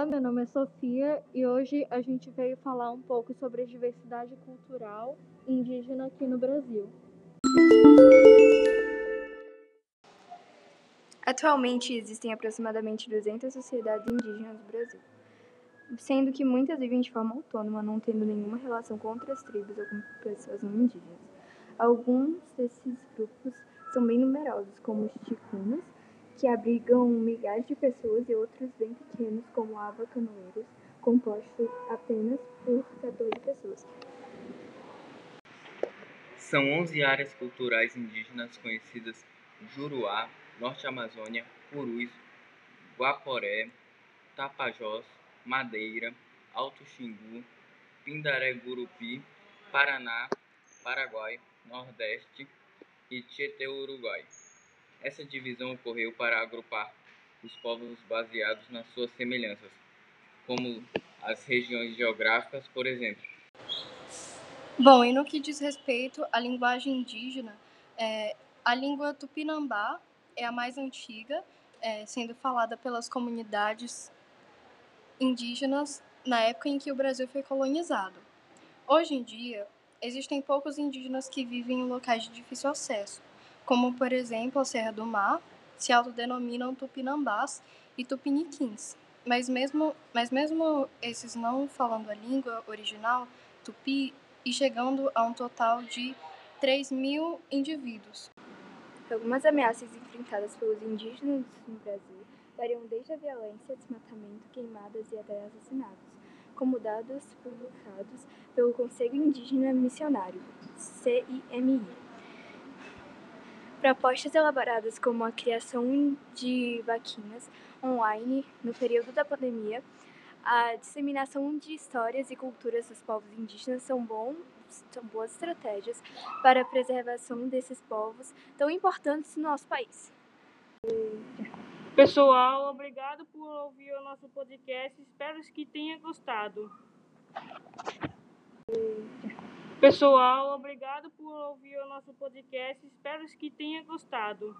Olá, meu nome é Sofia e hoje a gente veio falar um pouco sobre a diversidade cultural indígena aqui no Brasil. Atualmente existem aproximadamente 200 sociedades indígenas no Brasil, sendo que muitas vivem de forma autônoma, não tendo nenhuma relação com outras tribos ou com pessoas não indígenas. Alguns desses grupos são bem numerosos, como os ticunas, que abrigam milhares de pessoas, e outros bem pequenos, como Ava Canoeiros, compostos apenas por 14 pessoas. São 11 áreas culturais indígenas conhecidas Juruá, Norte Amazônia, Purus, Guaporé, Tapajós, Madeira, Alto Xingu, Pindaré Gurupi, Paraná, Paraguai, Nordeste e Tietê Uruguai. Essa divisão ocorreu para agrupar os povos baseados nas suas semelhanças, como as regiões geográficas, por exemplo. Bom, e no que diz respeito à linguagem indígena, é, a língua tupinambá é a mais antiga, é, sendo falada pelas comunidades indígenas na época em que o Brasil foi colonizado. Hoje em dia, existem poucos indígenas que vivem em locais de difícil acesso, como por exemplo a Serra do Mar, se autodenominam tupinambás e tupiniquins. Mas mesmo, mas mesmo esses não falando a língua original, tupi, e chegando a um total de 3 mil indivíduos. Algumas ameaças enfrentadas pelos indígenas no Brasil variam desde a violência, desmatamento, queimadas e até assassinatos, como dados publicados pelo Conselho Indígena Missionário, CIMI. Propostas elaboradas como a criação de vaquinas online no período da pandemia, a disseminação de histórias e culturas dos povos indígenas são, bons, são boas estratégias para a preservação desses povos tão importantes no nosso país. Pessoal, obrigado por ouvir o nosso podcast. Espero que tenha gostado. Pessoal, obrigado por ouvir o nosso podcast. Espero que tenha gostado.